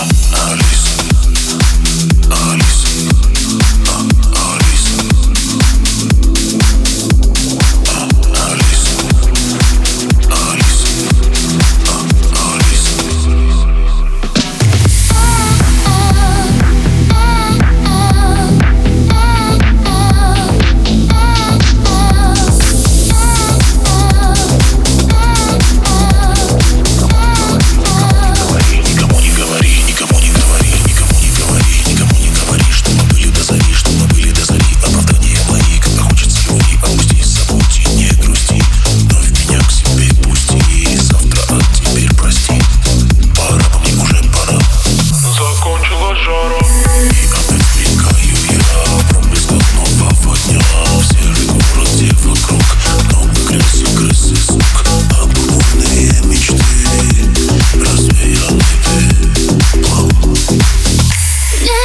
Uh, uh. мажору Когда скликаю я проблеск нового дня В вокруг Много грязи, крысы, сук Обдуманные мечты Разве я не ты? Не